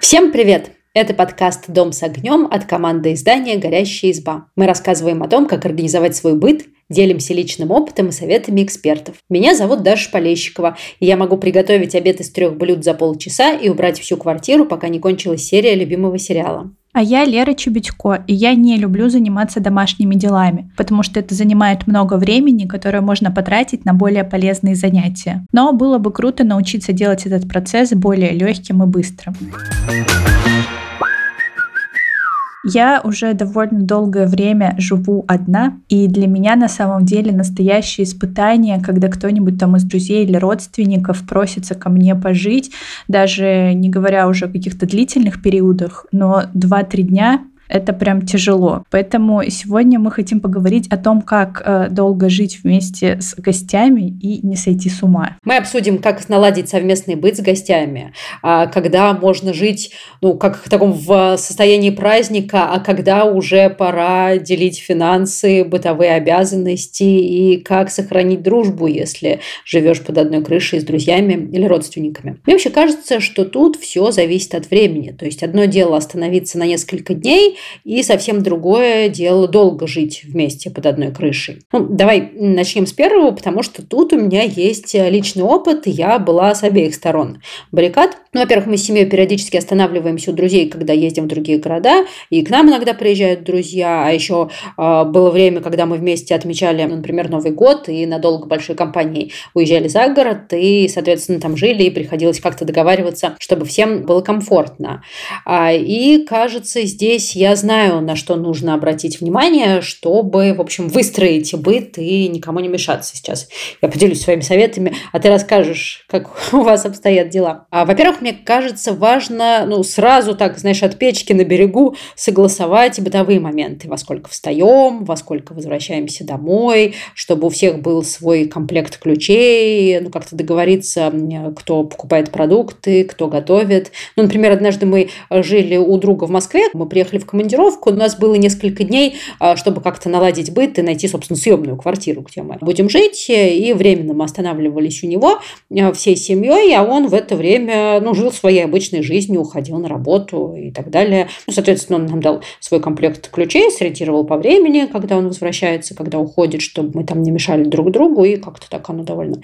Всем привет! Это подкаст «Дом с огнем» от команды издания «Горящая изба». Мы рассказываем о том, как организовать свой быт, делимся личным опытом и советами экспертов. Меня зовут Даша Полещикова, и я могу приготовить обед из трех блюд за полчаса и убрать всю квартиру, пока не кончилась серия любимого сериала. А я Лера Чебедько, и я не люблю заниматься домашними делами, потому что это занимает много времени, которое можно потратить на более полезные занятия. Но было бы круто научиться делать этот процесс более легким и быстрым. Я уже довольно долгое время живу одна, и для меня на самом деле настоящее испытание, когда кто-нибудь там из друзей или родственников просится ко мне пожить, даже не говоря уже о каких-то длительных периодах, но 2-3 дня это прям тяжело. Поэтому сегодня мы хотим поговорить о том, как э, долго жить вместе с гостями и не сойти с ума. Мы обсудим, как наладить совместный быт с гостями, а, когда можно жить, ну, как в таком в состоянии праздника, а когда уже пора делить финансы, бытовые обязанности и как сохранить дружбу, если живешь под одной крышей с друзьями или родственниками. Мне вообще кажется, что тут все зависит от времени. То есть одно дело остановиться на несколько дней, и совсем другое дело долго жить вместе под одной крышей. Ну, давай начнем с первого, потому что тут у меня есть личный опыт, я была с обеих сторон баррикад. Ну, во-первых, мы с семьей периодически останавливаемся у друзей, когда ездим в другие города, и к нам иногда приезжают друзья, а еще э, было время, когда мы вместе отмечали, например, Новый год, и надолго большой компанией уезжали за город, и, соответственно, там жили, и приходилось как-то договариваться, чтобы всем было комфортно. А, и, кажется, здесь я знаю, на что нужно обратить внимание, чтобы, в общем, выстроить быт и никому не мешаться сейчас. Я поделюсь своими советами, а ты расскажешь, как у вас обстоят дела. А, во-первых, мне кажется, важно, ну, сразу так, знаешь, от печки на берегу согласовать бытовые моменты. Во сколько встаем, во сколько возвращаемся домой, чтобы у всех был свой комплект ключей, ну, как-то договориться, кто покупает продукты, кто готовит. Ну, например, однажды мы жили у друга в Москве, мы приехали в командировку, у нас было несколько дней, а, чтобы как-то наладить быт и найти, собственно, съемную квартиру, где мы будем жить, и временно мы останавливались у него а, всей семьей, а он в это время, ну, жил своей обычной жизнью, уходил на работу и так далее. Ну, соответственно, он нам дал свой комплект ключей, сориентировал по времени, когда он возвращается, когда уходит, чтобы мы там не мешали друг другу, и как-то так оно довольно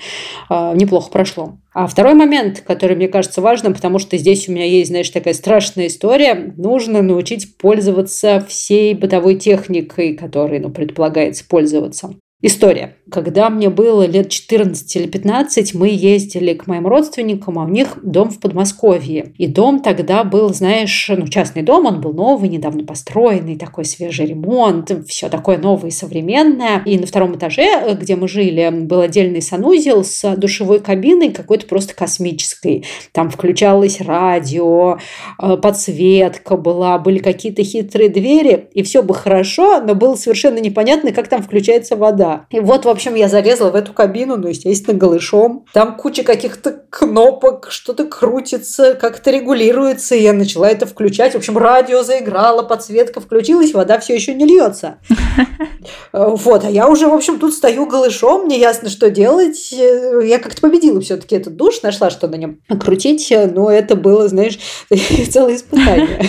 э, неплохо прошло. А второй момент, который мне кажется важным, потому что здесь у меня есть, знаешь, такая страшная история, нужно научить пользоваться всей бытовой техникой, которой ну, предполагается пользоваться. История. Когда мне было лет 14 или 15, мы ездили к моим родственникам, а у них дом в Подмосковье. И дом тогда был, знаешь, ну, частный дом, он был новый, недавно построенный, такой свежий ремонт, все такое новое и современное. И на втором этаже, где мы жили, был отдельный санузел с душевой кабиной какой-то просто космической. Там включалось радио, э, подсветка была, были какие-то хитрые двери, и все бы хорошо, но было совершенно непонятно, как там включается вода да. И вот, в общем, я залезла в эту кабину, ну, естественно, голышом. Там куча каких-то кнопок, что-то крутится, как-то регулируется. И я начала это включать. В общем, радио заиграло, подсветка включилась, вода все еще не льется. Вот, а я уже, в общем, тут стою голышом, мне ясно, что делать. Я как-то победила все-таки этот душ, нашла, что на нем крутить, но это было, знаешь, целое испытание.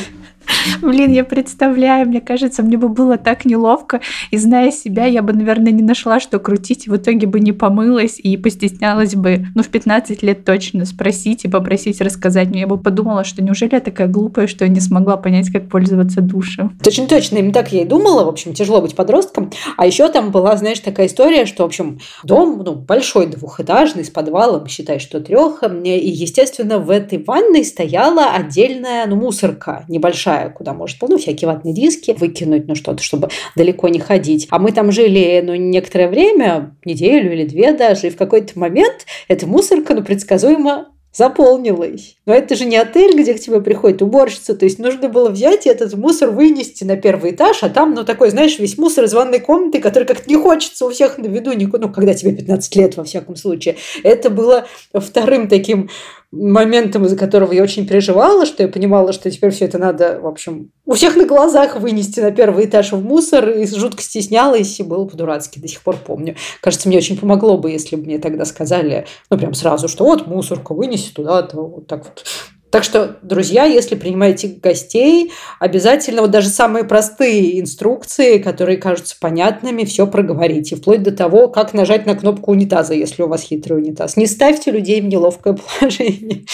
Блин, я представляю, мне кажется, мне бы было так неловко, и зная себя, я бы, наверное, не нашла, что крутить, и в итоге бы не помылась и постеснялась бы, ну, в 15 лет точно спросить и попросить рассказать. Но я бы подумала, что неужели я такая глупая, что я не смогла понять, как пользоваться душем. Точно, точно, именно так я и думала. В общем, тяжело быть подростком. А еще там была, знаешь, такая история, что, в общем, дом, ну, большой, двухэтажный, с подвалом, считай, что трех. И, естественно, в этой ванной стояла отдельная, ну, мусорка небольшая большая, куда может ну, всякие ватные диски выкинуть, ну что-то, чтобы далеко не ходить. А мы там жили, ну, некоторое время, неделю или две даже, и в какой-то момент эта мусорка, ну, предсказуемо заполнилась. Но это же не отель, где к тебе приходит уборщица. То есть нужно было взять и этот мусор вынести на первый этаж, а там, ну, такой, знаешь, весь мусор из ванной комнаты, который как-то не хочется у всех на виду, ну, когда тебе 15 лет, во всяком случае. Это было вторым таким моментом, из-за которого я очень переживала, что я понимала, что теперь все это надо, в общем, у всех на глазах вынести на первый этаж в мусор, и жутко стеснялась, и было по-дурацки, до сих пор помню. Кажется, мне очень помогло бы, если бы мне тогда сказали, ну, прям сразу, что вот мусорку вынеси туда-то, вот так вот так что, друзья, если принимаете гостей, обязательно вот даже самые простые инструкции, которые кажутся понятными, все проговорите, вплоть до того, как нажать на кнопку унитаза, если у вас хитрый унитаз. Не ставьте людей в неловкое положение.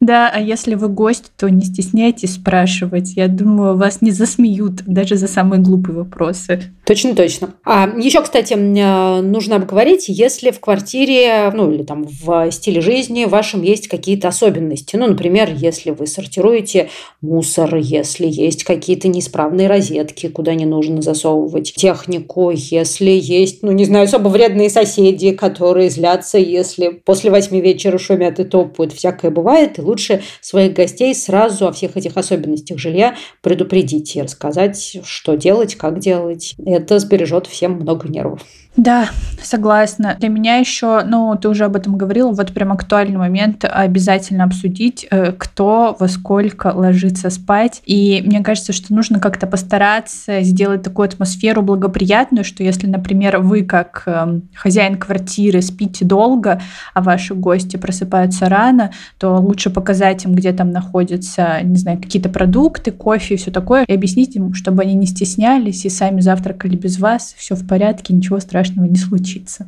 Да, а если вы гость, то не стесняйтесь спрашивать. Я думаю, вас не засмеют даже за самые глупые вопросы. Точно, точно. А еще, кстати, э, нужно обговорить, если в квартире, ну или там в стиле жизни вашем есть какие-то особенности. Ну, например, если вы сортируете мусор, если есть какие-то неисправные розетки, куда не нужно засовывать технику, если есть, ну, не знаю, особо вредные соседи, которые злятся, если после восьми вечера шумят и топают, всякое бывает, лучше своих гостей сразу о всех этих особенностях жилья предупредить и рассказать, что делать, как делать. Это сбережет всем много нервов. Да, согласна. Для меня еще, ну, ты уже об этом говорила, вот прям актуальный момент обязательно обсудить, э, кто во сколько ложится спать. И мне кажется, что нужно как-то постараться сделать такую атмосферу благоприятную, что если, например, вы как эм, хозяин квартиры спите долго, а ваши гости просыпаются рано, то лучше показать им, где там находятся, не знаю, какие-то продукты, кофе и все такое, и объяснить им, чтобы они не стеснялись и сами завтракали без вас, все в порядке, ничего страшного страшного не случится.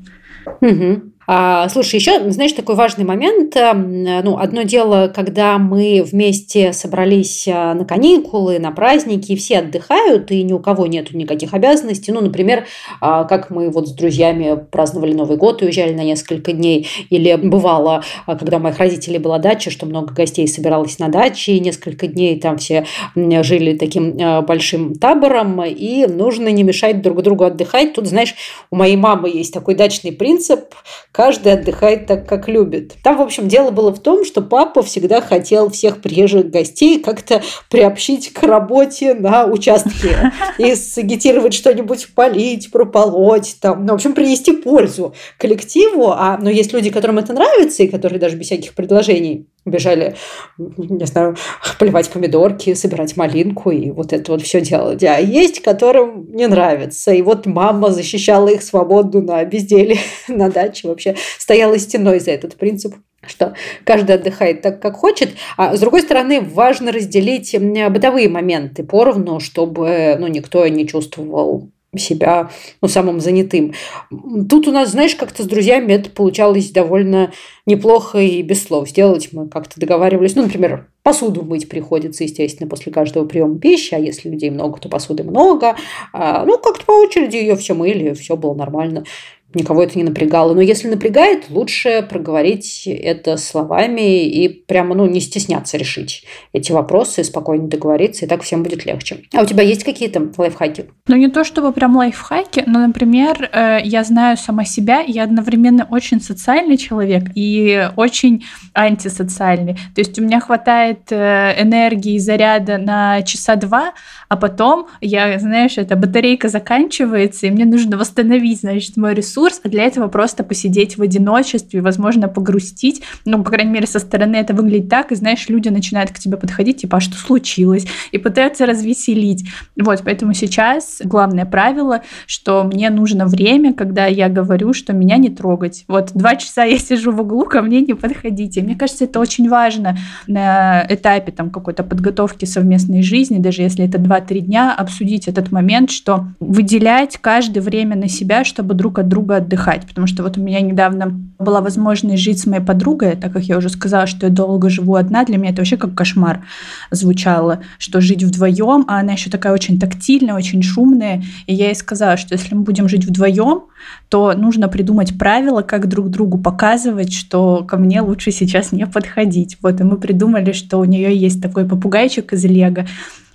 Угу. А, слушай, еще, знаешь, такой важный момент. Эм, ну, одно дело, когда мы вместе собрались э, на каникулы, на праздники, и все отдыхают, и ни у кого нет никаких обязанностей. Ну, например, а, как мы вот с друзьями праздновали Новый год, уезжали на несколько дней. Или бывало, а, когда у моих родителей была дача, что много гостей собиралось на даче, и несколько дней там все жили таким э, большим табором, и нужно не мешать друг другу отдыхать. Тут, знаешь, у моей мамы есть такой дачный принцип – каждый отдыхает так, как любит. Там, в общем, дело было в том, что папа всегда хотел всех приезжих гостей как-то приобщить к работе на участке и сагитировать что-нибудь полить, прополоть, там, ну, в общем, принести пользу коллективу. А, но есть люди, которым это нравится, и которые даже без всяких предложений бежали, не знаю, поливать помидорки, собирать малинку и вот это вот все делать. А есть, которым не нравится. И вот мама защищала их свободу на безделие на даче, вообще стояла стеной за этот принцип что каждый отдыхает так, как хочет. А с другой стороны, важно разделить бытовые моменты поровну, чтобы ну, никто не чувствовал себя ну, самым занятым. Тут у нас, знаешь, как-то с друзьями это получалось довольно неплохо и без слов сделать. Мы как-то договаривались, ну, например, посуду мыть приходится, естественно, после каждого приема пищи, а если людей много, то посуды много. А, ну, как-то по очереди ее все мыли, все было нормально никого это не напрягало. Но если напрягает, лучше проговорить это словами и прямо ну, не стесняться решить эти вопросы, спокойно договориться, и так всем будет легче. А у тебя есть какие-то лайфхаки? Ну, не то чтобы прям лайфхаки, но, например, э, я знаю сама себя, я одновременно очень социальный человек и очень антисоциальный. То есть у меня хватает э, энергии и заряда на часа два, а потом я, знаешь, эта батарейка заканчивается, и мне нужно восстановить, значит, мой ресурс, а для этого просто посидеть в одиночестве, возможно, погрустить. Ну, по крайней мере, со стороны это выглядит так, и, знаешь, люди начинают к тебе подходить, типа, а что случилось? И пытаются развеселить. Вот, поэтому сейчас главное правило, что мне нужно время, когда я говорю, что меня не трогать. Вот два часа я сижу в углу, ко мне не подходите. Мне кажется, это очень важно на этапе там какой-то подготовки совместной жизни, даже если это два 2-3 дня обсудить этот момент, что выделять каждое время на себя, чтобы друг от друга отдыхать. Потому что вот у меня недавно была возможность жить с моей подругой, так как я уже сказала, что я долго живу одна, для меня это вообще как кошмар звучало, что жить вдвоем, а она еще такая очень тактильная, очень шумная. И я ей сказала, что если мы будем жить вдвоем, то нужно придумать правила, как друг другу показывать, что ко мне лучше сейчас не подходить. Вот, и мы придумали, что у нее есть такой попугайчик из Лего,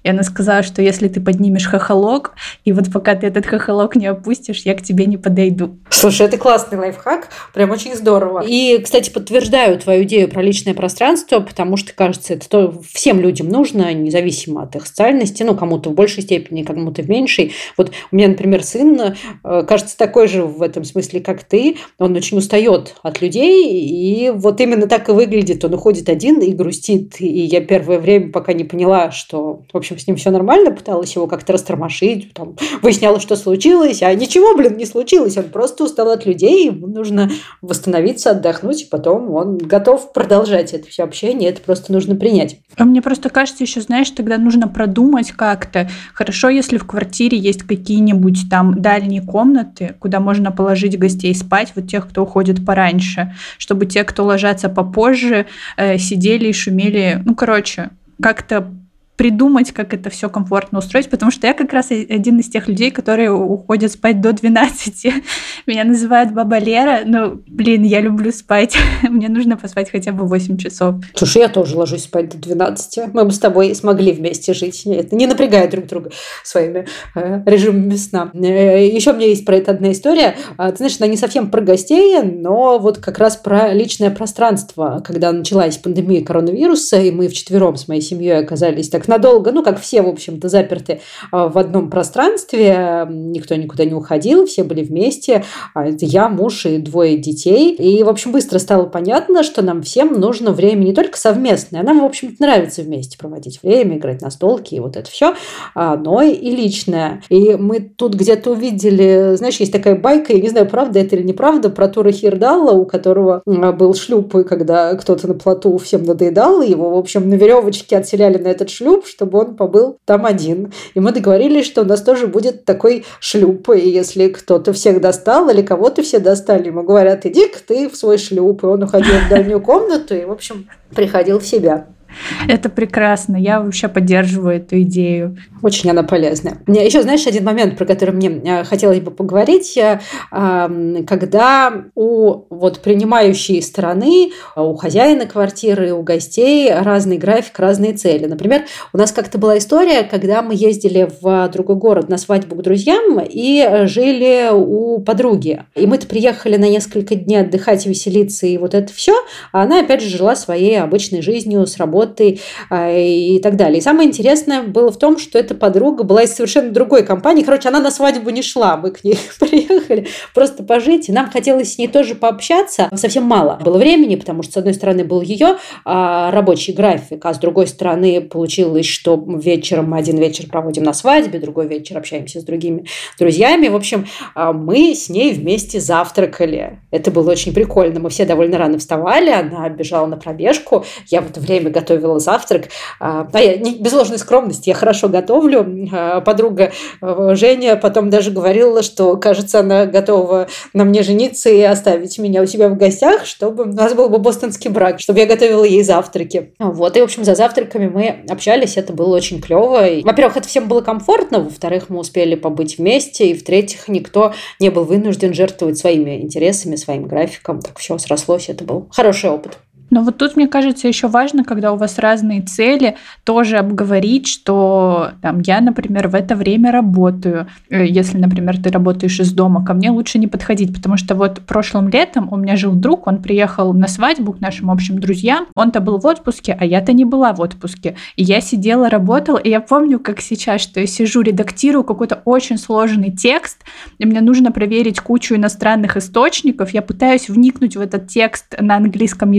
И она сказала, что если ты поднимешь хохолок, и вот пока ты этот хохолок не опустишь, я к тебе не подойду. Слушай, это классный лайфхак, прям очень здорово. И, кстати, подтверждаю твою идею про личное пространство, потому что, кажется, это то всем людям нужно, независимо от их социальности, ну, кому-то в большей степени, кому-то в меньшей. Вот у меня, например, сын, э, кажется, такой же в этом смысле, как ты. Он очень устает от людей, и вот именно так и выглядит. Он уходит один и грустит. И я первое время пока не поняла, что, в общем, с ним все нормально, пыталась его как-то растормошить, там, выясняла, что случилось, а ничего, блин, не случилось. Он просто устал от людей, ему нужно восстановиться, отдохнуть, и потом он готов продолжать это все общение. Это просто нужно принять. А мне просто кажется, еще, знаешь, тогда нужно продумать как-то. Хорошо, если в квартире есть какие-нибудь там дальние комнаты, куда можно положить гостей спать, вот тех, кто уходит пораньше, чтобы те, кто ложатся попозже, э, сидели и шумели. Ну, короче, как-то придумать, как это все комфортно устроить, потому что я как раз один из тех людей, которые уходят спать до 12. Меня называют баба Лера, но, блин, я люблю спать. Мне нужно поспать хотя бы 8 часов. Слушай, я тоже ложусь спать до 12. Мы бы с тобой смогли вместе жить. Это не напрягая друг друга своими э, режимами сна. Э, еще у меня есть про это одна история. А, ты знаешь, она не совсем про гостей, но вот как раз про личное пространство. Когда началась пандемия коронавируса, и мы вчетвером с моей семьей оказались так надолго, ну, как все, в общем-то, заперты а, в одном пространстве, никто никуда не уходил, все были вместе, а, я, муж и двое детей. И, в общем, быстро стало понятно, что нам всем нужно время не только совместное, а нам, в общем-то, нравится вместе проводить время, играть на столке и вот это все, но и личное. И мы тут где-то увидели, знаешь, есть такая байка, я не знаю, правда это или неправда, про Тура Хирдалла, у которого был шлюп, и когда кто-то на плоту всем надоедал, его, в общем, на веревочке отселяли на этот шлюп, шлюп, чтобы он побыл там один. И мы договорились, что у нас тоже будет такой шлюп. И если кто-то всех достал или кого-то все достали, ему говорят, иди-ка ты в свой шлюп. И он уходил в дальнюю комнату и, в общем, приходил в себя. Это прекрасно. Я вообще поддерживаю эту идею. Очень она полезная. Еще, знаешь, один момент, про который мне э, хотелось бы поговорить. Э, когда у вот принимающей стороны, у хозяина квартиры, у гостей разный график, разные цели. Например, у нас как-то была история, когда мы ездили в другой город на свадьбу к друзьям и жили у подруги. И мы-то приехали на несколько дней отдыхать, веселиться и вот это все. А она, опять же, жила своей обычной жизнью с работой работой а, и так далее. И самое интересное было в том, что эта подруга была из совершенно другой компании. Короче, она на свадьбу не шла, мы к ней приехали просто пожить, и нам хотелось с ней тоже пообщаться. Совсем мало было времени, потому что, с одной стороны, был ее а, рабочий график, а с другой стороны, получилось, что вечером мы один вечер проводим на свадьбе, другой вечер общаемся с другими друзьями. В общем, а, мы с ней вместе завтракали. Это было очень прикольно. Мы все довольно рано вставали, она бежала на пробежку, я в это время готовила готовила завтрак. А, а я, не, без ложной скромности, я хорошо готовлю. А, подруга э, Женя потом даже говорила, что, кажется, она готова на мне жениться и оставить меня у себя в гостях, чтобы у нас был бы бостонский брак, чтобы я готовила ей завтраки. Вот, и, в общем, за завтраками мы общались, это было очень клево. Во-первых, это всем было комфортно, во-вторых, мы успели побыть вместе, и в-третьих, никто не был вынужден жертвовать своими интересами, своим графиком. Так все срослось, это был хороший опыт. Но вот тут, мне кажется, еще важно, когда у вас разные цели, тоже обговорить, что там, я, например, в это время работаю. Э, если, например, ты работаешь из дома, ко мне лучше не подходить, потому что вот прошлым летом у меня жил друг, он приехал на свадьбу к нашим общим друзьям, он-то был в отпуске, а я-то не была в отпуске. И я сидела, работала, и я помню, как сейчас, что я сижу, редактирую какой-то очень сложный текст, и мне нужно проверить кучу иностранных источников, я пытаюсь вникнуть в этот текст на английском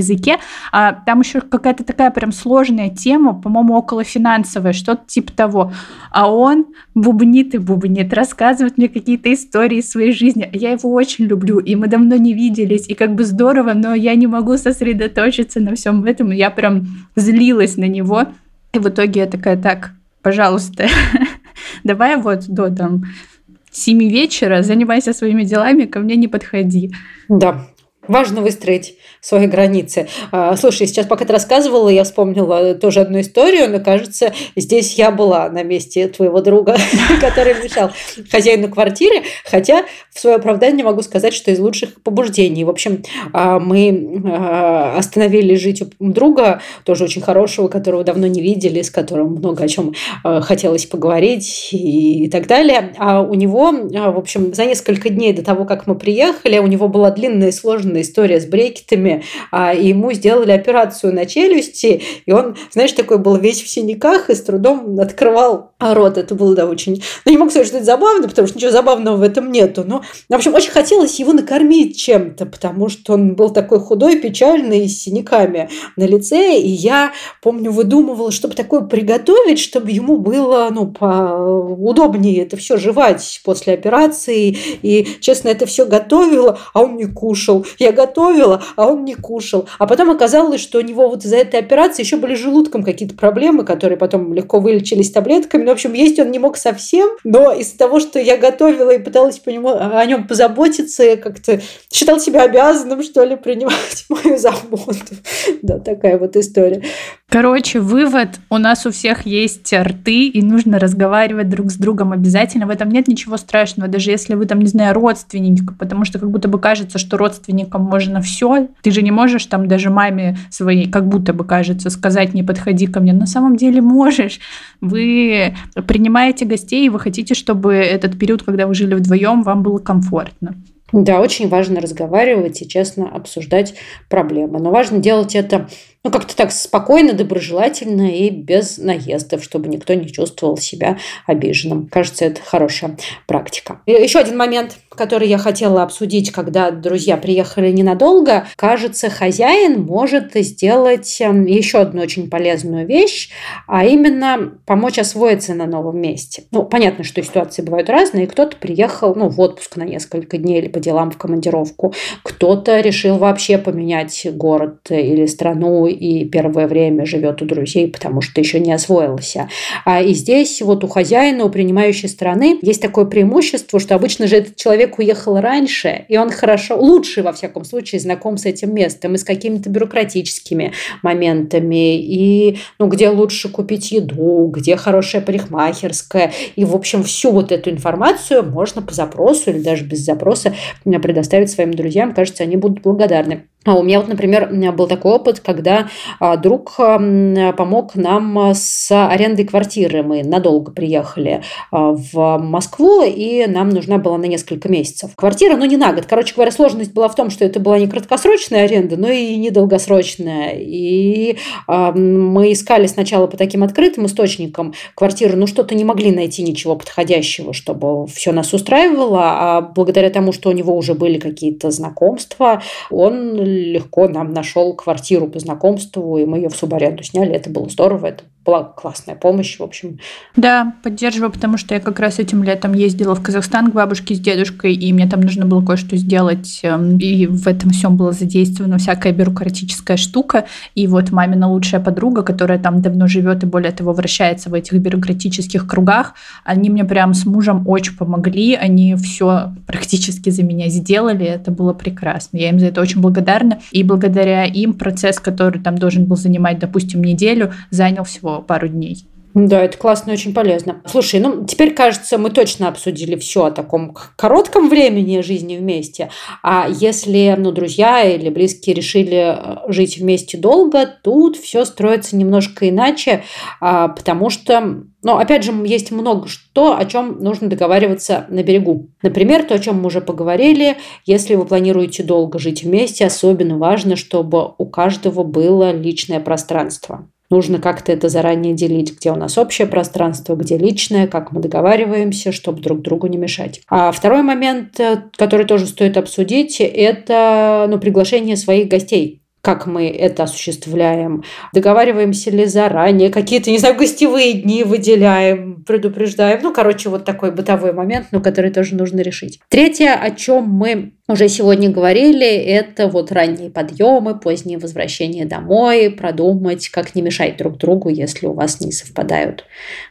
а там еще какая-то такая прям сложная тема, по-моему, около финансовая, что-то типа того. А он бубнит и бубнит, рассказывает мне какие-то истории своей жизни. Я его очень люблю, и мы давно не виделись, и как бы здорово, но я не могу сосредоточиться на всем этом. Я прям злилась на него. И в итоге я такая, так, пожалуйста, давай вот до там 7 вечера занимайся своими делами, ко мне не подходи. Да, Важно выстроить свои границы. А, слушай, сейчас пока ты рассказывала, я вспомнила тоже одну историю, но кажется, здесь я была на месте твоего друга, который мешал хозяину квартиры, хотя в свое оправдание могу сказать, что из лучших побуждений. В общем, а, мы а, остановились жить у друга, тоже очень хорошего, которого давно не видели, с которым много о чем хотелось поговорить и так далее. А у него, в общем, за несколько дней до того, как мы приехали, у него была длинная и сложная история с брекетами, а ему сделали операцию на челюсти, и он, знаешь, такой был весь в синяках и с трудом открывал рот. Это было, да, очень... Ну, не могу сказать, что это забавно, потому что ничего забавного в этом нету, но, в общем, очень хотелось его накормить чем-то, потому что он был такой худой, печальный, с синяками на лице, и я, помню, выдумывала, чтобы такое приготовить, чтобы ему было, ну, удобнее это все жевать после операции, и, честно, это все готовила, а он не кушал. Я готовила, а он не кушал. А потом оказалось, что у него вот из-за этой операции еще были желудком какие-то проблемы, которые потом легко вылечились таблетками. Ну, в общем, есть он не мог совсем, но из-за того, что я готовила и пыталась по нему, о нем позаботиться, я как-то считал себя обязанным, что ли, принимать мою заботу. Да, такая вот история. Короче, вывод. У нас у всех есть рты, и нужно разговаривать друг с другом обязательно. В этом нет ничего страшного, даже если вы там, не знаю, родственники, потому что как будто бы кажется, что родственникам можно все. Ты же не можешь там даже маме своей, как будто бы кажется, сказать не подходи ко мне. На самом деле можешь. Вы принимаете гостей, и вы хотите, чтобы этот период, когда вы жили вдвоем, вам было комфортно. Да, очень важно разговаривать и честно обсуждать проблемы. Но важно делать это ну, как-то так спокойно, доброжелательно и без наездов, чтобы никто не чувствовал себя обиженным. Кажется, это хорошая практика. И еще один момент, который я хотела обсудить, когда друзья приехали ненадолго. Кажется, хозяин может сделать эм, еще одну очень полезную вещь, а именно помочь освоиться на новом месте. Ну, понятно, что ситуации бывают разные. Кто-то приехал ну, в отпуск на несколько дней или по делам в командировку. Кто-то решил вообще поменять город или страну и первое время живет у друзей, потому что еще не освоился. А и здесь вот у хозяина, у принимающей страны есть такое преимущество, что обычно же этот человек уехал раньше, и он хорошо, лучше во всяком случае знаком с этим местом и с какими-то бюрократическими моментами, и ну, где лучше купить еду, где хорошая парикмахерская. И, в общем, всю вот эту информацию можно по запросу или даже без запроса предоставить своим друзьям. Кажется, они будут благодарны. А у меня вот, например, был такой опыт, когда а, друг помог нам с арендой квартиры. Мы надолго приехали а, в Москву, и нам нужна была на несколько месяцев. Квартира, ну не на год. Короче говоря, сложность была в том, что это была не краткосрочная аренда, но и недолгосрочная. И мы искали сначала по таким открытым источникам квартиры, но что-то не могли найти ничего подходящего, чтобы все нас устраивало. А благодаря тому, что у него уже были какие-то знакомства, он легко нам нашел квартиру по знакомству, и мы ее в субаренду сняли. Это было здорово, это была классная помощь, в общем. Да, поддерживаю, потому что я как раз этим летом ездила в Казахстан к бабушке с дедушкой, и мне там нужно было кое-что сделать, эм, и в этом всем была задействована всякая бюрократическая штука. И вот мамина лучшая подруга, которая там давно живет и более того вращается в этих бюрократических кругах, они мне прям с мужем очень помогли, они все практически за меня сделали, это было прекрасно. Я им за это очень благодарна, и благодаря им процесс, который там должен был занимать, допустим, неделю, занял всего пару дней. Да, это классно и очень полезно. Слушай, ну теперь, кажется, мы точно обсудили все о таком коротком времени жизни вместе. А если, ну, друзья или близкие решили э, жить вместе долго, тут все строится немножко иначе, а, потому что но, опять же, есть много что, о чем нужно договариваться на берегу. Например, то, о чем мы уже поговорили, если вы планируете долго жить вместе, особенно важно, чтобы у каждого было личное пространство. Нужно как-то это заранее делить, где у нас общее пространство, где личное, как мы договариваемся, чтобы друг другу не мешать. А второй момент, э, который тоже стоит обсудить, это ну, приглашение своих гостей как мы это осуществляем, договариваемся ли заранее, какие-то, не знаю, гостевые дни выделяем, предупреждаем. Ну, короче, вот такой бытовой момент, но который тоже нужно решить. Третье, о чем мы уже сегодня говорили, это вот ранние подъемы, поздние возвращения домой, продумать, как не мешать друг другу, если у вас не совпадают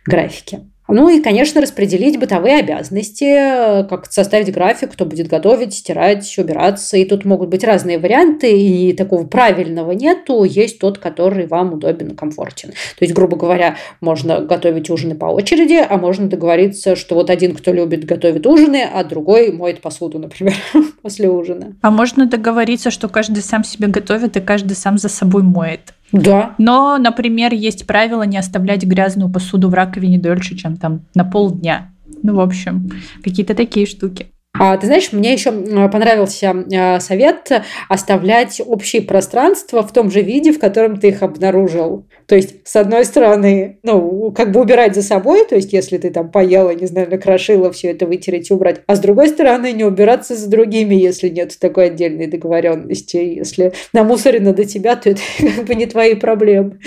графики. Ну и, конечно, распределить бытовые обязанности, как составить график, кто будет готовить, стирать, убираться. И тут могут быть разные варианты, и такого правильного нету. Есть тот, который вам удобен и комфортен. То есть, грубо говоря, можно готовить ужины по очереди, а можно договориться, что вот один, кто любит, готовит ужины, а другой моет посуду, например, после ужина. А можно договориться, что каждый сам себе готовит и каждый сам за собой моет. Да. Но, например, есть правило не оставлять грязную посуду в раковине дольше, чем там на полдня. Ну, в общем, какие-то такие штуки. А, ты знаешь, мне еще понравился а, совет оставлять общие пространства в том же виде, в котором ты их обнаружил. То есть, с одной стороны, ну, как бы убирать за собой, то есть, если ты там поела, не знаю, накрошила, все это вытереть убрать. А с другой стороны, не убираться за другими, если нет такой отдельной договоренности. Если намусорено до тебя, то это как бы не твои проблемы.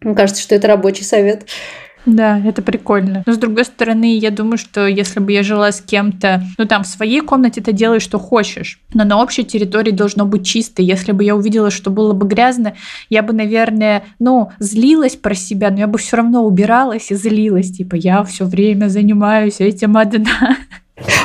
Мне кажется, что это рабочий совет. Да, это прикольно. Но с другой стороны, я думаю, что если бы я жила с кем-то, ну там в своей комнате ты делаешь, что хочешь, но на общей территории должно быть чисто. Если бы я увидела, что было бы грязно, я бы, наверное, ну, злилась про себя, но я бы все равно убиралась и злилась. Типа, я все время занимаюсь этим одна.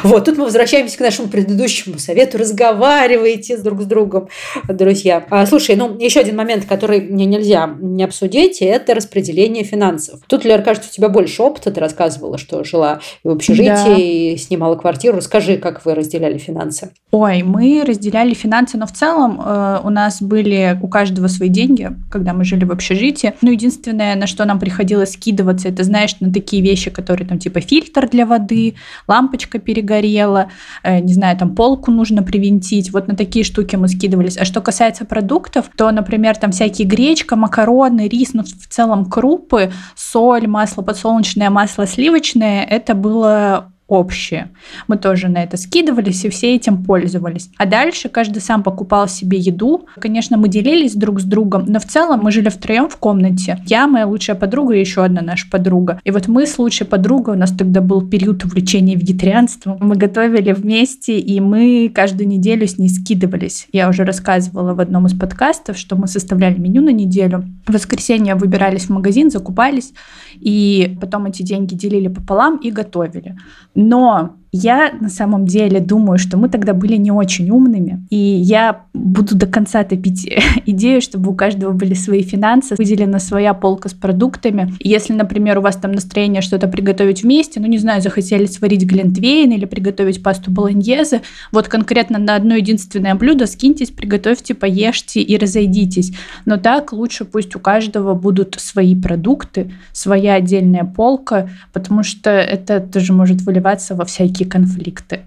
Вот, тут мы возвращаемся к нашему предыдущему совету. Разговаривайте друг с другом, друзья. А, слушай, ну, еще один момент, который мне нельзя не обсудить, это распределение финансов. Тут, Лера, кажется, у тебя больше опыта. Ты рассказывала, что жила в общежитии, да. и снимала квартиру. Расскажи, как вы разделяли финансы? Ой, мы разделяли финансы, но в целом э, у нас были у каждого свои деньги, когда мы жили в общежитии. Ну, единственное, на что нам приходилось скидываться, это, знаешь, на такие вещи, которые там типа фильтр для воды, лампочка перегорела, э, не знаю, там полку нужно привинтить. Вот на такие штуки мы скидывались. А что касается продуктов, то, например, там всякие гречка, макароны, рис, ну, в целом крупы, соль, масло подсолнечное, масло сливочное, это было общее. Мы тоже на это скидывались и все этим пользовались. А дальше каждый сам покупал себе еду. Конечно, мы делились друг с другом, но в целом мы жили втроем в комнате. Я, моя лучшая подруга и еще одна наша подруга. И вот мы с лучшей подругой, у нас тогда был период увлечения вегетарианством, мы готовили вместе, и мы каждую неделю с ней скидывались. Я уже рассказывала в одном из подкастов, что мы составляли меню на неделю. В воскресенье выбирались в магазин, закупались, и потом эти деньги делили пополам и готовили. Но я на самом деле думаю, что мы тогда были не очень умными, и я буду до конца топить идею, чтобы у каждого были свои финансы, выделена своя полка с продуктами. если, например, у вас там настроение что-то приготовить вместе, ну, не знаю, захотели сварить глинтвейн или приготовить пасту болоньезе, вот конкретно на одно единственное блюдо скиньтесь, приготовьте, поешьте и разойдитесь. Но так лучше пусть у каждого будут свои продукты, своя отдельная полка, потому что это тоже может выливаться во всякие конфликты.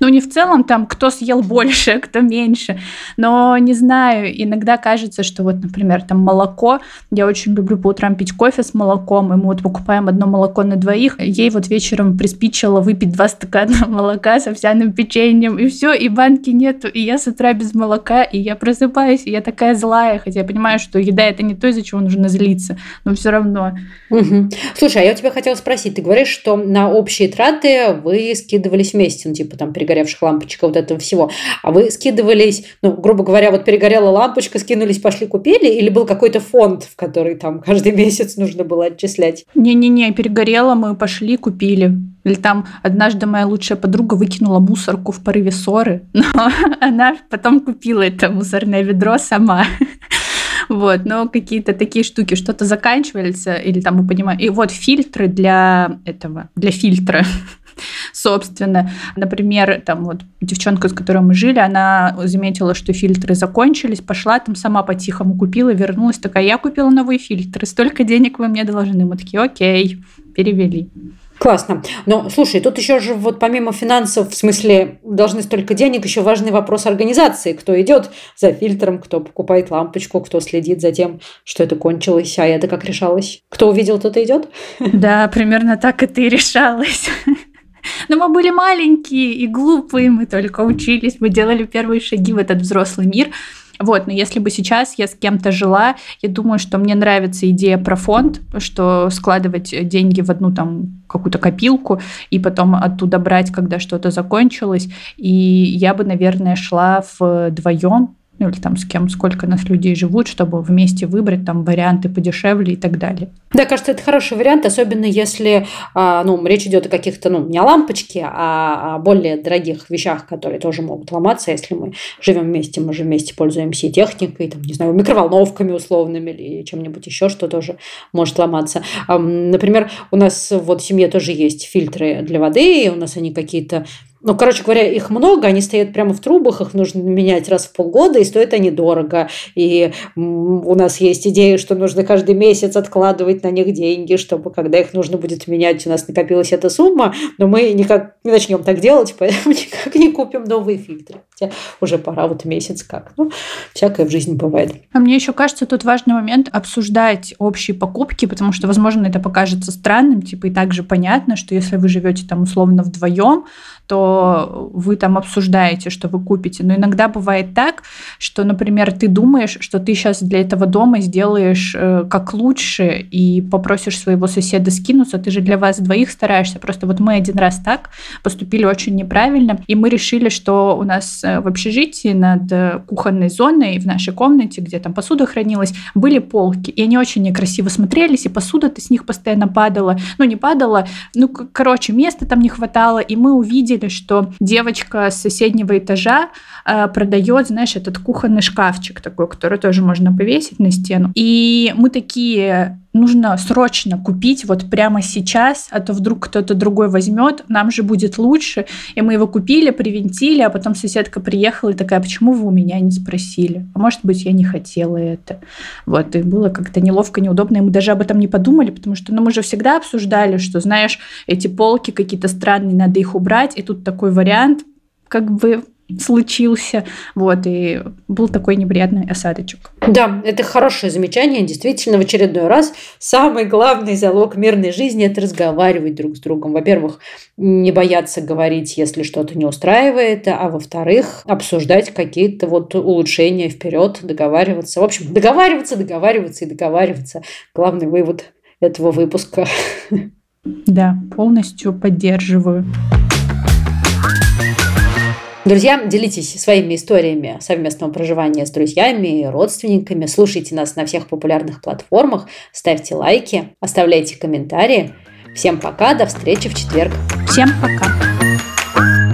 Ну, не в целом там, кто съел больше, кто меньше. Но, не знаю, иногда кажется, что вот, например, там молоко. Я очень люблю по утрам пить кофе с молоком, и мы вот покупаем одно молоко на двоих. Ей вот вечером приспичило выпить два стакана молока с овсяным печеньем, и все, и банки нету. И я с утра без молока, и я просыпаюсь, и я такая злая, хотя я понимаю, что еда это не то, из-за чего нужно злиться, но все равно. Угу. Слушай, а я у тебя хотела спросить, ты говоришь, что на общие траты вы скидывались вместе, ну, типа там перегоревших лампочек, вот этого всего. А вы скидывались, ну, грубо говоря, вот перегорела лампочка, скинулись, пошли, купили, или был какой-то фонд, в который там каждый месяц нужно было отчислять? Не-не-не, перегорела, мы пошли, купили. Или там однажды моя лучшая подруга выкинула мусорку в порыве ссоры, но она потом купила это мусорное ведро сама. Вот, но какие-то такие штуки, что-то заканчивается, или там мы понимаем. И вот фильтры для этого, для фильтра собственно. Например, там вот девчонка, с которой мы жили, она заметила, что фильтры закончились, пошла там сама по-тихому купила, вернулась, такая, я купила новые фильтры, столько денег вы мне должны. Мы такие, окей, перевели. Классно. Но слушай, тут еще же вот помимо финансов, в смысле, должны столько денег, еще важный вопрос организации. Кто идет за фильтром, кто покупает лампочку, кто следит за тем, что это кончилось, а это как решалось. Кто увидел, тот и идет? Да, примерно так это и решалось. Но мы были маленькие и глупые, мы только учились, мы делали первые шаги в этот взрослый мир. Вот, но если бы сейчас я с кем-то жила, я думаю, что мне нравится идея про фонд, что складывать деньги в одну там какую-то копилку и потом оттуда брать, когда что-то закончилось. И я бы, наверное, шла вдвоем ну или там с кем, сколько нас людей живут, чтобы вместе выбрать там варианты подешевле и так далее. Да, кажется, это хороший вариант, особенно если а, ну, речь идет о каких-то, ну, не о лампочке, а о более дорогих вещах, которые тоже могут ломаться, если мы живем вместе, мы же вместе пользуемся техникой, там, не знаю, микроволновками условными или чем-нибудь еще, что тоже может ломаться. Например, у нас вот в семье тоже есть фильтры для воды, и у нас они какие-то ну, короче говоря, их много, они стоят прямо в трубах, их нужно менять раз в полгода, и стоят они дорого. И у нас есть идея, что нужно каждый месяц откладывать на них деньги, чтобы когда их нужно будет менять, у нас накопилась эта сумма, но мы никак не начнем так делать, поэтому никак не купим новые фильтры. Хотя уже пора вот месяц как. Ну, всякое в жизни бывает. А мне еще кажется, тут важный момент обсуждать общие покупки, потому что, возможно, это покажется странным, типа и также понятно, что если вы живете там условно вдвоем, то вы там обсуждаете, что вы купите. Но иногда бывает так, что, например, ты думаешь, что ты сейчас для этого дома сделаешь э, как лучше и попросишь своего соседа скинуться, ты же для вас двоих стараешься. Просто вот мы один раз так поступили очень неправильно, и мы решили, что у нас э, в общежитии над э, кухонной зоной в нашей комнате, где там посуда хранилась, были полки, и они очень некрасиво смотрелись, и посуда-то с них постоянно падала. Ну, не падала, ну, короче, места там не хватало, и мы увидели, увидели, что девочка с соседнего этажа э, продает, знаешь, этот кухонный шкафчик такой, который тоже можно повесить на стену. И мы такие, нужно срочно купить вот прямо сейчас, а то вдруг кто-то другой возьмет, нам же будет лучше. И мы его купили, привинтили, а потом соседка приехала и такая, почему вы у меня не спросили? А может быть, я не хотела это. Вот, и было как-то неловко, неудобно, и мы даже об этом не подумали, потому что ну, мы же всегда обсуждали, что, знаешь, эти полки какие-то странные, надо их убрать, и тут такой вариант, как бы случился. Вот, и был такой неприятный осадочек. Да, это хорошее замечание. Действительно, в очередной раз самый главный залог мирной жизни – это разговаривать друг с другом. Во-первых, не бояться говорить, если что-то не устраивает, а во-вторых, обсуждать какие-то вот улучшения вперед, договариваться. В общем, договариваться, договариваться и договариваться. Главный вывод этого выпуска. Да, полностью поддерживаю. Друзья, делитесь своими историями совместного проживания с друзьями и родственниками. Слушайте нас на всех популярных платформах, ставьте лайки, оставляйте комментарии. Всем пока, до встречи в четверг. Всем пока.